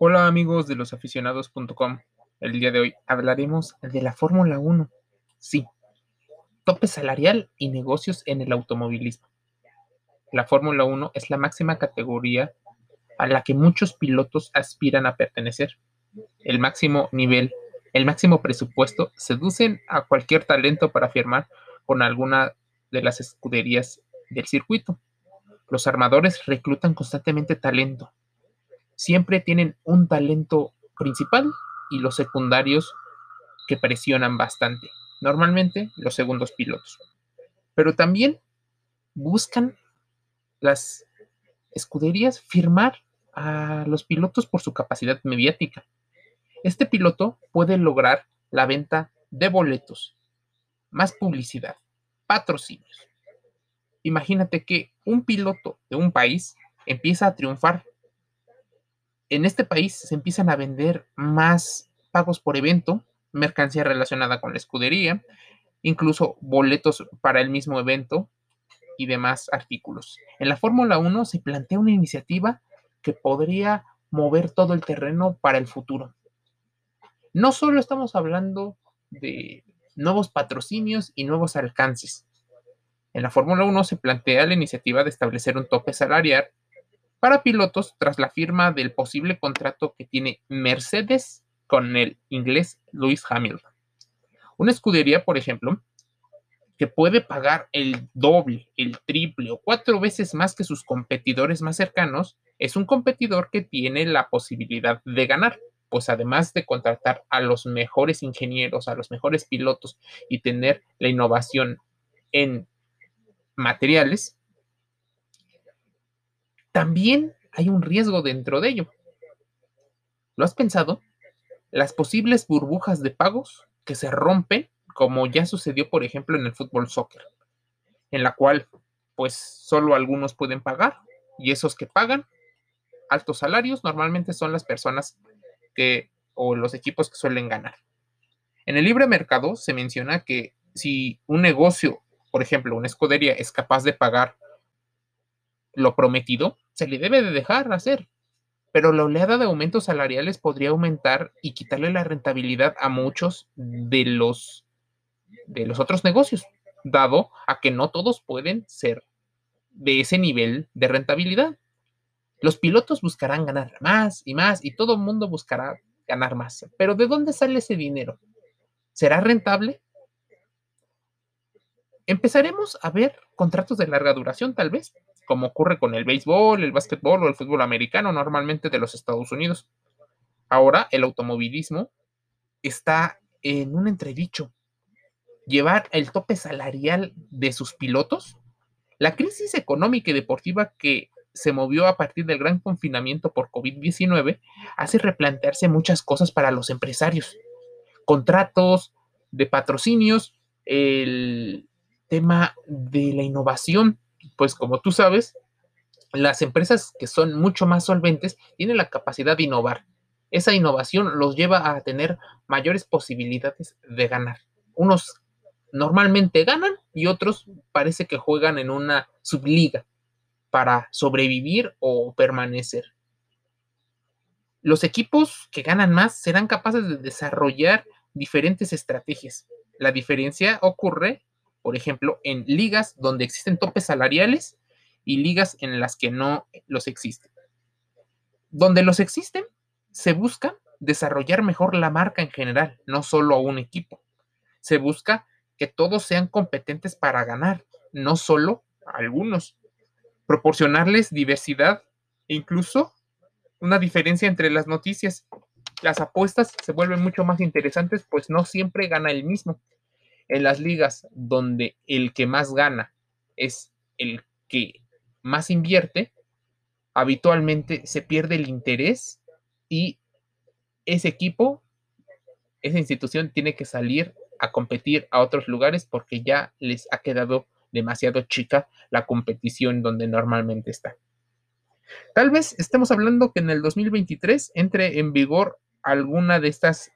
Hola amigos de losaficionados.com. El día de hoy hablaremos de la Fórmula 1. Sí, tope salarial y negocios en el automovilismo. La Fórmula 1 es la máxima categoría a la que muchos pilotos aspiran a pertenecer. El máximo nivel, el máximo presupuesto seducen a cualquier talento para firmar con alguna de las escuderías del circuito. Los armadores reclutan constantemente talento. Siempre tienen un talento principal y los secundarios que presionan bastante. Normalmente los segundos pilotos. Pero también buscan las escuderías firmar a los pilotos por su capacidad mediática. Este piloto puede lograr la venta de boletos, más publicidad, patrocinios, Imagínate que un piloto de un país empieza a triunfar. En este país se empiezan a vender más pagos por evento, mercancía relacionada con la escudería, incluso boletos para el mismo evento y demás artículos. En la Fórmula 1 se plantea una iniciativa que podría mover todo el terreno para el futuro. No solo estamos hablando de nuevos patrocinios y nuevos alcances, en la Fórmula 1 se plantea la iniciativa de establecer un tope salarial para pilotos tras la firma del posible contrato que tiene Mercedes con el inglés Lewis Hamilton. Una escudería, por ejemplo, que puede pagar el doble, el triple o cuatro veces más que sus competidores más cercanos, es un competidor que tiene la posibilidad de ganar, pues además de contratar a los mejores ingenieros, a los mejores pilotos y tener la innovación en materiales, también hay un riesgo dentro de ello. ¿Lo has pensado? Las posibles burbujas de pagos que se rompen, como ya sucedió, por ejemplo, en el fútbol soccer, en la cual, pues, solo algunos pueden pagar y esos que pagan altos salarios normalmente son las personas que o los equipos que suelen ganar. En el libre mercado se menciona que si un negocio por ejemplo, una escudería es capaz de pagar lo prometido, se le debe de dejar hacer. Pero la oleada de aumentos salariales podría aumentar y quitarle la rentabilidad a muchos de los, de los otros negocios, dado a que no todos pueden ser de ese nivel de rentabilidad. Los pilotos buscarán ganar más y más y todo el mundo buscará ganar más. Pero ¿de dónde sale ese dinero? ¿Será rentable? empezaremos a ver contratos de larga duración, tal vez, como ocurre con el béisbol, el básquetbol o el fútbol americano, normalmente de los Estados Unidos. Ahora el automovilismo está en un entredicho. Llevar el tope salarial de sus pilotos. La crisis económica y deportiva que se movió a partir del gran confinamiento por COVID-19 hace replantearse muchas cosas para los empresarios. Contratos de patrocinios, el, tema de la innovación, pues como tú sabes, las empresas que son mucho más solventes tienen la capacidad de innovar. Esa innovación los lleva a tener mayores posibilidades de ganar. Unos normalmente ganan y otros parece que juegan en una subliga para sobrevivir o permanecer. Los equipos que ganan más serán capaces de desarrollar diferentes estrategias. La diferencia ocurre por ejemplo, en ligas donde existen topes salariales y ligas en las que no los existen. Donde los existen, se busca desarrollar mejor la marca en general, no solo a un equipo. Se busca que todos sean competentes para ganar, no solo a algunos. Proporcionarles diversidad e incluso una diferencia entre las noticias. Las apuestas se vuelven mucho más interesantes, pues no siempre gana el mismo en las ligas donde el que más gana es el que más invierte, habitualmente se pierde el interés y ese equipo, esa institución tiene que salir a competir a otros lugares porque ya les ha quedado demasiado chica la competición donde normalmente está. Tal vez estemos hablando que en el 2023 entre en vigor alguna de estas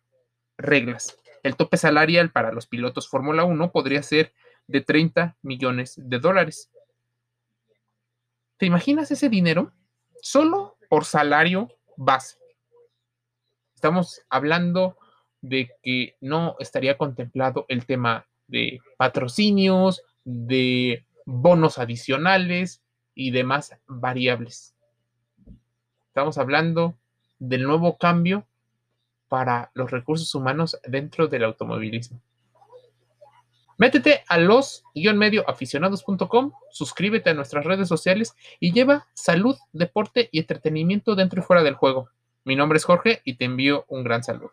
reglas. El tope salarial para los pilotos Fórmula 1 podría ser de 30 millones de dólares. ¿Te imaginas ese dinero? Solo por salario base. Estamos hablando de que no estaría contemplado el tema de patrocinios, de bonos adicionales y demás variables. Estamos hablando del nuevo cambio para los recursos humanos dentro del automovilismo. Métete a los-medioaficionados.com, suscríbete a nuestras redes sociales y lleva salud, deporte y entretenimiento dentro y fuera del juego. Mi nombre es Jorge y te envío un gran saludo.